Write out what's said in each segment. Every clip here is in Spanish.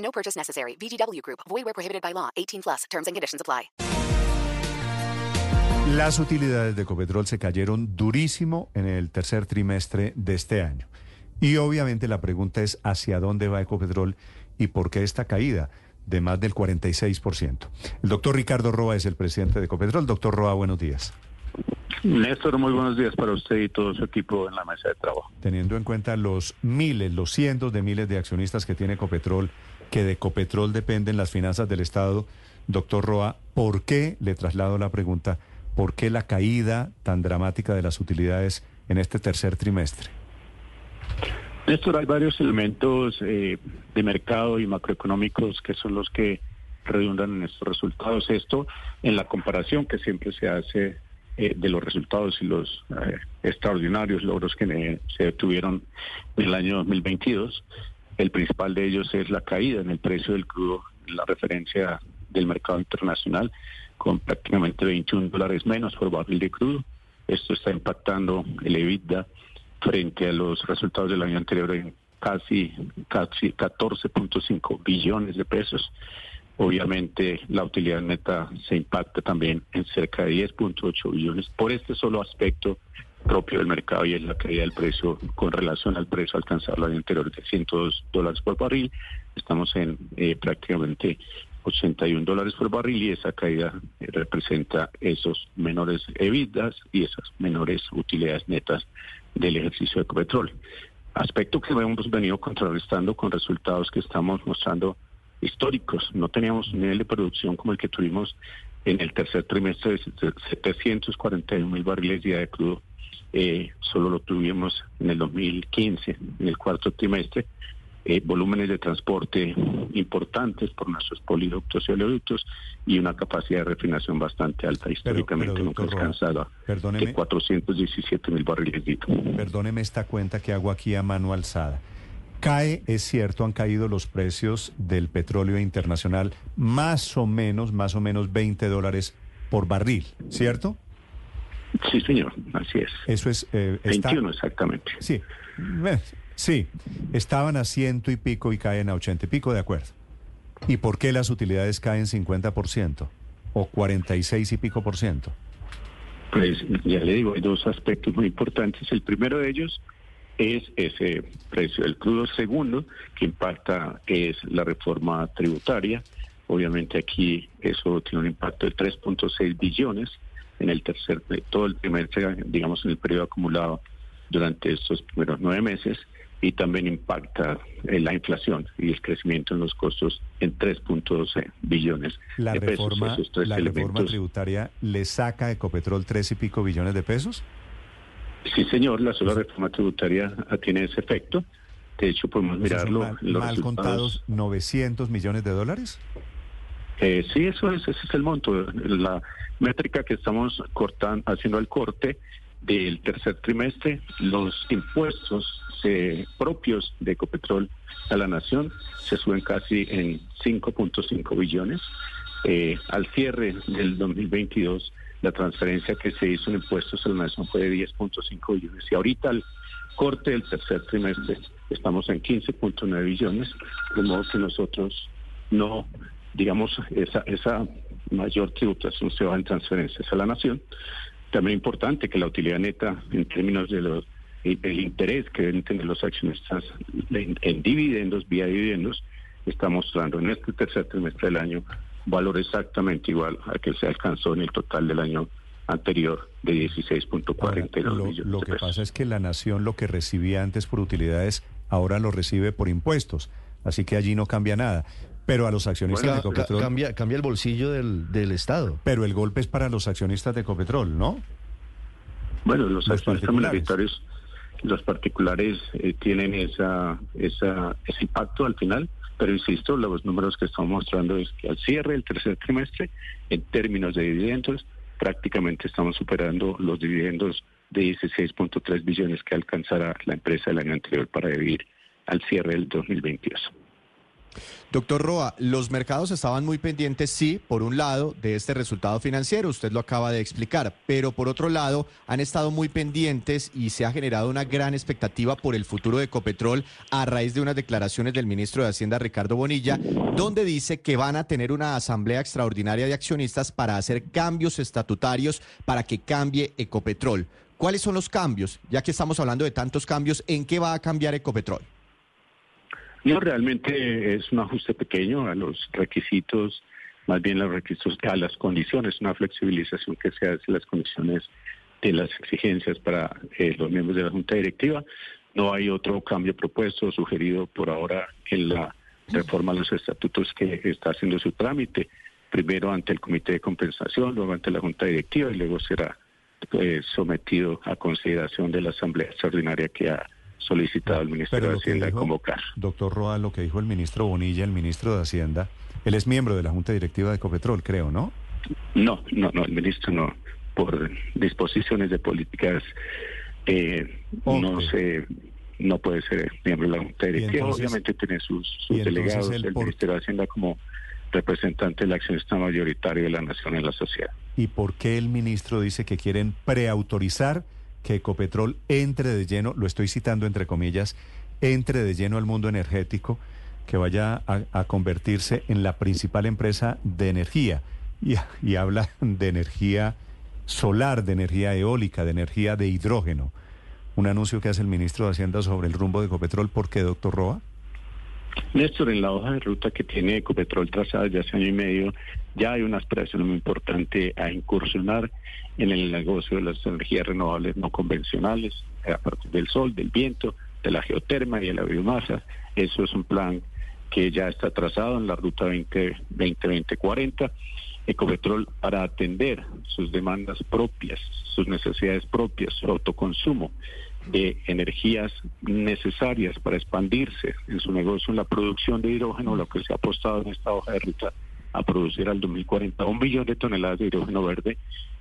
No purchase necessary. VGW Group. Void where prohibited by law. 18 plus. Terms and conditions apply. Las utilidades de Ecopetrol se cayeron durísimo en el tercer trimestre de este año. Y obviamente la pregunta es hacia dónde va Ecopetrol y por qué esta caída de más del 46%. El doctor Ricardo Roa es el presidente de Ecopetrol. Doctor Roa, buenos días. Néstor, muy buenos días para usted y todo su equipo en la mesa de trabajo. Teniendo en cuenta los miles, los cientos de miles de accionistas que tiene Ecopetrol, que de Ecopetrol dependen las finanzas del Estado, doctor Roa, ¿por qué, le traslado la pregunta, por qué la caída tan dramática de las utilidades en este tercer trimestre? Néstor, hay varios elementos eh, de mercado y macroeconómicos que son los que redundan en estos resultados. Esto en la comparación que siempre se hace eh, de los resultados y los eh, extraordinarios logros que se tuvieron en el año 2022. El principal de ellos es la caída en el precio del crudo, la referencia del mercado internacional, con prácticamente 21 dólares menos por barril de crudo. Esto está impactando el EBITDA frente a los resultados del año anterior en casi, casi 14.5 billones de pesos. Obviamente la utilidad neta se impacta también en cerca de 10.8 billones por este solo aspecto propio del mercado y es la caída del precio con relación al precio alcanzado el año anterior de 102 dólares por barril. Estamos en eh, prácticamente 81 dólares por barril y esa caída eh, representa esos menores evitas y esas menores utilidades netas del ejercicio de Ecopetrol. Aspecto que hemos venido contrarrestando con resultados que estamos mostrando históricos. No teníamos un nivel de producción como el que tuvimos en el tercer trimestre de 741 mil barriles día de crudo. Eh, solo lo tuvimos en el 2015, en el cuarto trimestre. Eh, volúmenes de transporte importantes por nuestros poliductos y oleoductos y una capacidad de refinación bastante alta. Históricamente nunca alcanzada de 417 mil barriles Perdóneme esta cuenta que hago aquí a mano alzada. Cae, es cierto, han caído los precios del petróleo internacional más o menos, más o menos 20 dólares por barril, ¿cierto? Sí, señor, así es. Eso es... Eh, 21 exactamente. Sí, sí, estaban a ciento y pico y caen a ochenta y pico, de acuerdo. ¿Y por qué las utilidades caen 50% o 46 y pico por ciento? Pues ya le digo, hay dos aspectos muy importantes. El primero de ellos es ese precio del crudo. Segundo, que impacta, es la reforma tributaria. Obviamente aquí eso tiene un impacto de 3.6 billones en el tercer, todo el primer, digamos, en el periodo acumulado durante estos primeros nueve meses y también impacta en la inflación y el crecimiento en los costos en 3.12 billones la de reforma, pesos. ¿La reforma tributaria le saca a Ecopetrol tres y pico billones de pesos? Sí, señor, la sola reforma tributaria tiene ese efecto. De hecho, podemos mirarlo. Mal, los mal contados 900 millones de dólares. Eh, sí, eso es, ese es el monto. La métrica que estamos cortando, haciendo el corte del tercer trimestre, los impuestos eh, propios de Ecopetrol a la nación se suben casi en 5.5 billones. Eh, al cierre del 2022, la transferencia que se hizo en impuestos a la nación fue de 10.5 billones y ahorita al corte del tercer trimestre estamos en 15.9 billones, de modo que nosotros no, digamos, esa, esa mayor tributación se va en transferencias a la nación. También importante que la utilidad neta en términos de los el interés que deben tener los accionistas en, dividendos, vía dividendos, está mostrando en este tercer trimestre del año valor exactamente igual a que se alcanzó en el total del año anterior de 16.42 millones. Lo que pasa es que la nación lo que recibía antes por utilidades ahora lo recibe por impuestos, así que allí no cambia nada. Pero a los accionistas de Ecopetrol... Cambia, cambia el bolsillo del, del Estado. Pero el golpe es para los accionistas de Ecopetrol, ¿no? Bueno, los, los accionistas minoritarios los particulares eh, tienen esa, esa, ese impacto al final, Pero insisto, los números que estamos mostrando es que al cierre del tercer trimestre, en términos de dividendos, prácticamente estamos superando los dividendos de 16.3 billones que alcanzará la empresa el año anterior para vivir al cierre del 2022. Doctor Roa, los mercados estaban muy pendientes, sí, por un lado, de este resultado financiero, usted lo acaba de explicar, pero por otro lado, han estado muy pendientes y se ha generado una gran expectativa por el futuro de Ecopetrol a raíz de unas declaraciones del ministro de Hacienda, Ricardo Bonilla, donde dice que van a tener una asamblea extraordinaria de accionistas para hacer cambios estatutarios para que cambie Ecopetrol. ¿Cuáles son los cambios? Ya que estamos hablando de tantos cambios, ¿en qué va a cambiar Ecopetrol? No, realmente es un ajuste pequeño a los requisitos, más bien los requisitos, a las condiciones, una flexibilización que se hace las condiciones de las exigencias para eh, los miembros de la Junta Directiva. No hay otro cambio propuesto sugerido por ahora en la reforma de los estatutos que está haciendo su trámite, primero ante el Comité de Compensación, luego ante la Junta Directiva y luego será eh, sometido a consideración de la Asamblea Extraordinaria que ha solicitado el Ministerio de Hacienda convocar. Doctor Roa, lo que dijo el ministro Bonilla, el ministro de Hacienda, él es miembro de la Junta Directiva de Ecopetrol, creo, ¿no? No, no, no, el ministro no. Por disposiciones de políticas eh, no se no puede ser miembro de la Junta Directiva. Obviamente tiene sus, delegados del Ministerio de Hacienda como representante del accionista mayoritario de la nación en la sociedad. ¿Y por qué el ministro dice que quieren preautorizar que Ecopetrol entre de lleno, lo estoy citando entre comillas, entre de lleno al mundo energético, que vaya a, convertirse en la principal empresa de energía. Y, y, habla de energía solar, de energía eólica, de energía de hidrógeno. Un anuncio que hace el ministro de Hacienda sobre el rumbo de Ecopetrol. ¿Por qué, doctor Roa? Néstor, en la hoja de ruta que tiene Ecopetrol trazada desde hace año y medio, ya hay una aspiración muy importante a incursionar en el negocio de las energías renovables no convencionales, a partir del sol, del viento, de la geoterma y de la biomasa. Eso es un plan que ya está trazado en la ruta 2020-40. Ecopetrol para atender sus demandas propias, sus necesidades propias, su autoconsumo de energías necesarias para expandirse en su negocio en la producción de hidrógeno, lo que se ha apostado en esta hoja de ruta a producir al 2040 un billón de toneladas de hidrógeno verde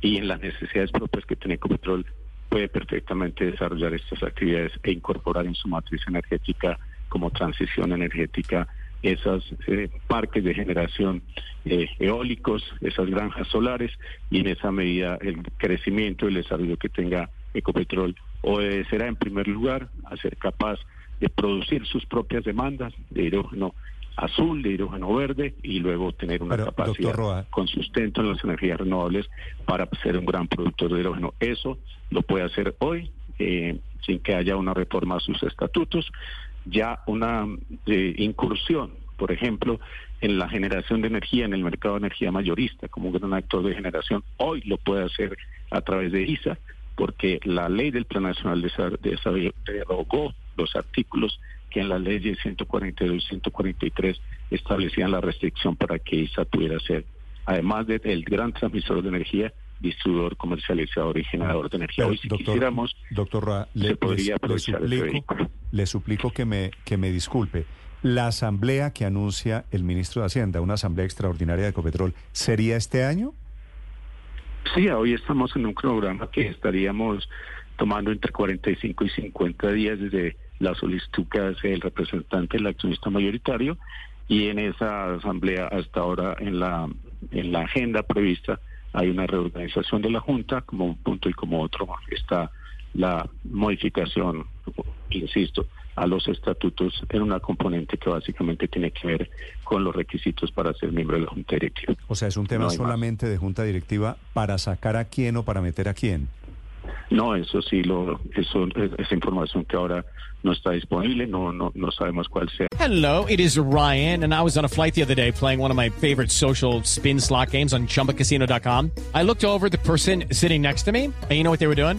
y en las necesidades propias que tiene Ecopetrol puede perfectamente desarrollar estas actividades e incorporar en su matriz energética como transición energética esos eh, parques de generación eh, eólicos, esas granjas solares y en esa medida el crecimiento y el desarrollo que tenga Ecopetrol obedecerá en primer lugar a ser capaz de producir sus propias demandas de hidrógeno azul, de hidrógeno verde y luego tener una capacidad con sustento en las energías renovables para ser un gran productor de hidrógeno. Eso lo puede hacer hoy eh, sin que haya una reforma a sus estatutos, ya una eh, incursión, por ejemplo, en la generación de energía en el mercado de energía mayorista como un gran actor de generación, hoy lo puede hacer a través de ISA, porque la ley del Plan Nacional de Desarrollo derogó los artículos que en la ley 142 y 143 establecían la restricción para que ISA pudiera ser, además del gran transmisor de energía, distribuidor, comercializador y generador de energía. Hoy, si quisiéramos, doctor le, podría le suplico que me, que me disculpe. La asamblea que anuncia el ministro de Hacienda, una asamblea extraordinaria de Ecopetrol, ¿sería este año? Sí, hoy estamos en un programa que estaríamos tomando entre 45 y 50 días desde la solicitud que hace el representante del accionista mayoritario y en esa asamblea hasta ahora en la en la agenda prevista hay una reorganización de la Junta como un punto y como otro está la modificación, insisto, a los estatutos en una componente que básicamente tiene que ver con los requisitos para ser miembro de la Junta Directiva. O sea, es un tema solamente de Junta Directiva para sacar a quién o para meter a quién. No, eso sí, lo, eso, esa información que ahora no está disponible, no, no, no sabemos cuál sea. Hello, it is Ryan, and I was on a flight the other day playing one of my favorite social spin slot games on ChumbaCasino.com. I looked over the person sitting next to me, and you know what they were doing?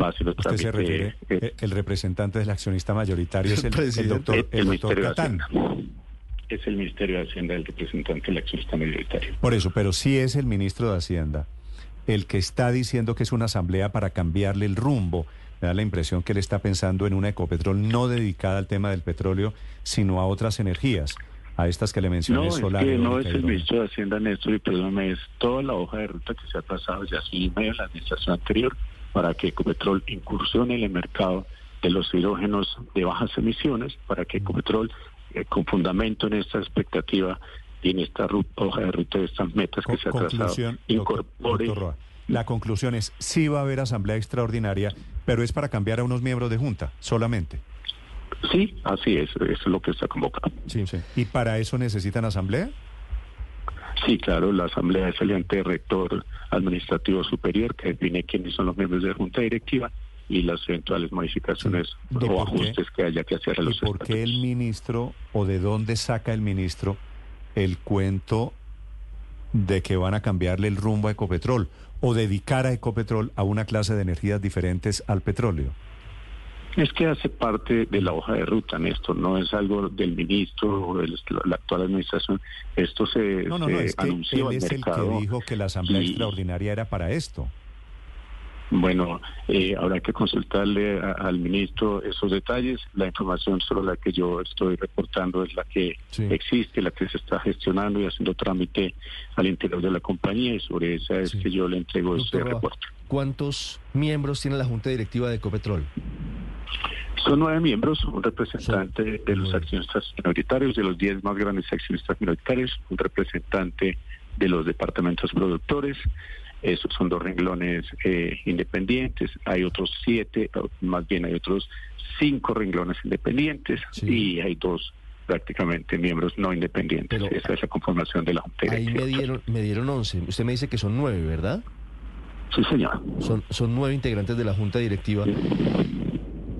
va a Usted se refiere, eh, el representante del accionista mayoritario es el, doctor, el doctor Catán. Es el Ministerio de Hacienda el representante del accionista mayoritario. Por eso, pero sí es el ministro de Hacienda el que está diciendo que es una asamblea para cambiarle el rumbo. Me da la impresión que él está pensando en una Ecopetrol no dedicada al tema del petróleo, sino a otras energías, a estas que le mencioné, No, es solar, que no es el ministro de Hacienda, Néstor, y perdóname, es toda la hoja de ruta que se ha trazado ya hace medio de la administración anterior para que Ecopetrol incursione en el mercado de los hidrógenos de bajas emisiones, para que Ecopetrol, eh, con fundamento en esta expectativa y en esta hoja de ruta de estas metas que se ha trazado, doctor- incorpore... doctor Roa, la conclusión es, sí va a haber asamblea extraordinaria, pero es para cambiar a unos miembros de junta, solamente. Sí, así es, eso es lo que está convocado. Sí. ¿Y para eso necesitan asamblea? Sí, claro, la Asamblea es el ente rector administrativo superior que define quiénes son los miembros de la Junta Directiva y las eventuales modificaciones ¿Y o qué? ajustes que haya que hacer a ¿Y los por qué el ministro o de dónde saca el ministro el cuento de que van a cambiarle el rumbo a Ecopetrol o dedicar a Ecopetrol a una clase de energías diferentes al petróleo? Es que hace parte de la hoja de ruta, Néstor, no es algo del ministro o de la actual administración. Esto se, No, no, se no, es que anunció él al es el mercado. que dijo que la asamblea y- extraordinaria era para esto. Bueno, eh, habrá que consultarle a- al ministro esos detalles. La información solo la que yo estoy reportando es la que Sí. existe, la que se está gestionando y haciendo trámite al interior de la compañía y sobre esa es Sí. que yo le entrego ese Doctor Roa, reporte. ¿Cuántos miembros tiene la Junta Directiva de Ecopetrol? Son nueve miembros, un representante de los accionistas minoritarios, de los diez más grandes accionistas minoritarios, un representante de los departamentos productores, esos son dos renglones eh, independientes, hay otros siete, más bien hay otros cinco renglones independientes Sí. y hay dos prácticamente miembros no independientes. Pero Esa es la conformación de la Junta Ahí me dieron, me dieron 11. Usted me dice que son nueve, ¿verdad? Sí, señor. Son, son nueve integrantes de la Junta Directiva.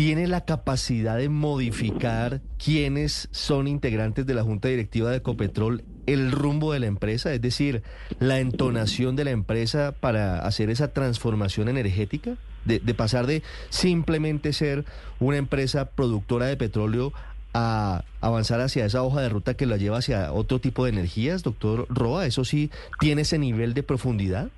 ¿Tiene la capacidad de modificar quiénes son integrantes de la Junta Directiva de Ecopetrol el rumbo de la empresa? Es decir, la entonación de la empresa para hacer esa transformación energética? De, de pasar de simplemente ser una empresa productora de petróleo a avanzar hacia esa hoja de ruta que la lleva hacia otro tipo de energías, doctor Roa. ¿Eso sí tiene ese nivel de profundidad?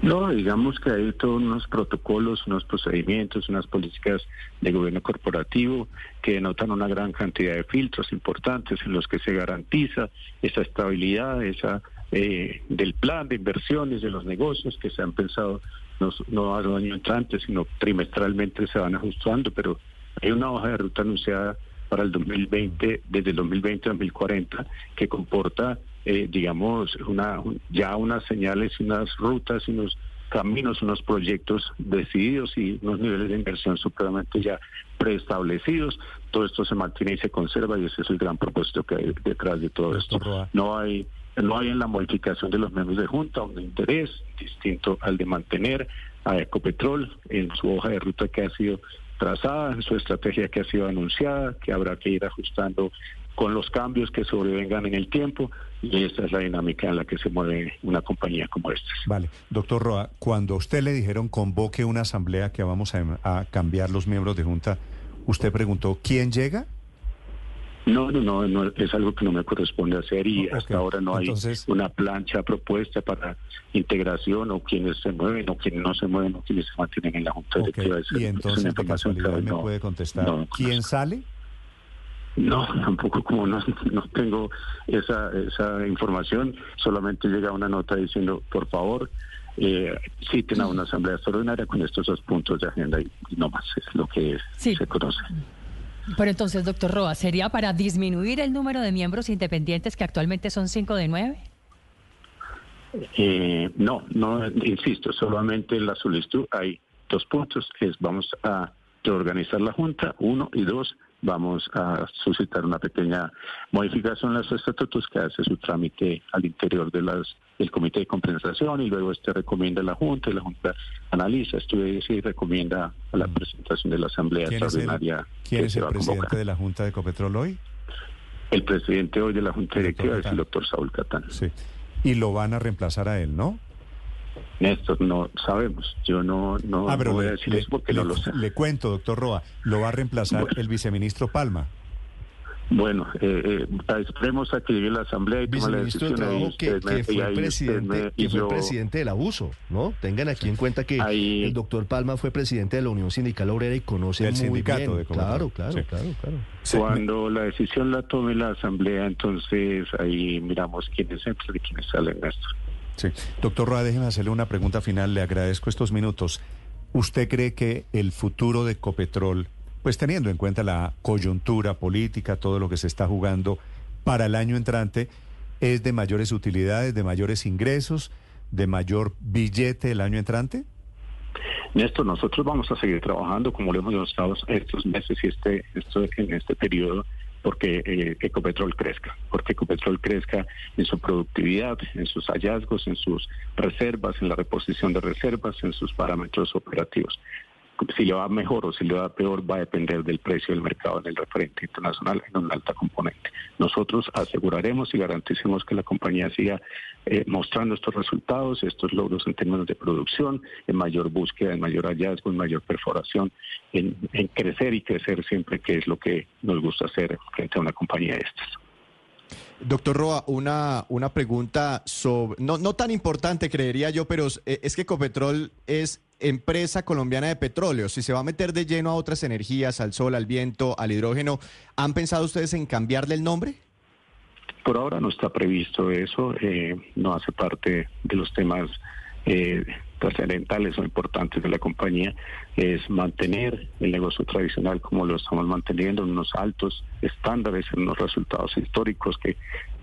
No, digamos que hay todos unos protocolos, unos procedimientos, unas políticas de gobierno corporativo que denotan una gran cantidad de filtros importantes en los que se garantiza esa estabilidad, esa eh, del plan de inversiones de los negocios que se han pensado no, no al año entrante, sino trimestralmente se van ajustando, pero hay una hoja de ruta anunciada para el 2020, desde el 2020 a 2040, que comporta, eh, digamos, una, un- ya unas señales, unas rutas, unos caminos, unos proyectos decididos y unos niveles de inversión supremamente ya preestablecidos. Todo esto se mantiene y se conserva y ese es el gran propósito que hay detrás de todo esto. No hay no hay en la modificación de los miembros de Junta un interés distinto al de mantener a Ecopetrol en su hoja de ruta que ha sido trazada, en su estrategia que ha sido anunciada, que habrá que ir ajustando con los cambios que sobrevengan en el tiempo y esta es la dinámica en la que se mueve una compañía como esta. Vale, doctor Roa, cuando a usted le dijeron convoque una asamblea que vamos a, a cambiar los miembros de junta, ¿usted preguntó quién llega? No, no, no, no, es algo que no me corresponde hacer y hasta ahora no hay entonces- una plancha propuesta para integración o quienes se mueven o quienes no se mueven o quienes se mantienen en la Junta Directiva. Es- Y es entonces, una de información que casualidad, me no- puede contestar no quién sale. No, tampoco como no, no tengo esa, esa información, solamente llega una nota diciendo, por favor, eh, citen a una asamblea extraordinaria con estos dos puntos de agenda y, no más, es lo que Sí. se conoce. Pero entonces, doctor Roa, ¿sería para disminuir el número de miembros independientes que actualmente son cinco de nueve? Eh, no, no, insisto, solamente en la solicitud hay dos puntos, es vamos a reorganizar la Junta, uno, y dos, vamos a suscitar una pequeña modificación en los estatutos que hace su trámite al interior de las del Comité de Compensación y luego este recomienda a la Junta y la Junta analiza, estudia y recomienda a la presentación de la Asamblea ¿Quién es el, Extraordinaria quién es el presidente de la Junta de Ecopetrol hoy? El presidente hoy de la Junta Directiva es el doctor Saúl Catán. Sí. y lo van a reemplazar a él, ¿no? Néstor, no sabemos. Yo no, no, Ah, pero no voy le, a decir le- eso porque le- no lo sé. le cuento, doctor Roa, lo va a reemplazar Bueno. el viceministro Palma. Bueno, eh, eh, esperemos a que llegue la asamblea y tome la Viceministro de decisión. ahí Trabajo que, me- que y fue, ahí usted presidente, me- que y fue yo- presidente del abuso, ¿no? Tengan aquí en cuenta que Ahí- el doctor Palma fue presidente de la Unión Sindical Obrera y conoce muy sindicato bien. de claro, claro, Sí. claro, claro. Cuando la decisión la tome la asamblea, entonces ahí miramos quiénes entran y quiénes salen, Néstor. Sí. Doctor Roa, déjeme hacerle una pregunta final. Le agradezco estos minutos. ¿Usted cree que el futuro de Copetrol, pues teniendo en cuenta la coyuntura política, todo lo que se está jugando para el año entrante, es de mayores utilidades, de mayores ingresos, de mayor billete el año entrante? Néstor, nosotros vamos a seguir trabajando como lo hemos estado estos meses y este, esto, en este periodo porque eh, Ecopetrol crezca, porque Ecopetrol crezca en su productividad, en sus hallazgos, en sus reservas, en la reposición de reservas, en sus parámetros operativos. Si le va mejor o si le va peor va a depender del precio del mercado en el referente internacional en una alta componente. Nosotros aseguraremos y garanticemos que la compañía siga eh, mostrando estos resultados, estos logros en términos de producción, en mayor búsqueda, en mayor hallazgo, en mayor perforación, en, crecer y crecer siempre, que es lo que nos gusta hacer frente a una compañía de estas. Doctor Roa, una, una pregunta sobre, no, no tan importante creería yo, pero es que Ecopetrol es empresa colombiana de petróleo. Si se va a meter de lleno a otras energías, al sol, al viento, al hidrógeno, ¿han pensado ustedes en cambiarle el nombre? Por ahora no está previsto eso, eh, no hace parte de los temas eh, trascendentales o importantes de la compañía, es mantener el negocio tradicional como lo estamos manteniendo en unos altos estándares, en unos resultados históricos que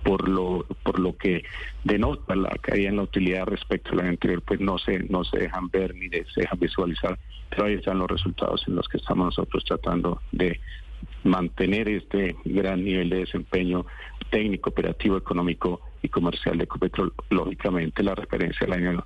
por lo por lo que denota la caída en la utilidad respecto al año anterior, pues no se no se dejan ver ni se dejan visualizar, pero ahí están los resultados en los que estamos nosotros tratando de mantener este gran nivel de desempeño técnico, operativo, económico y comercial de Ecopetrol. Lógicamente, la referencia al año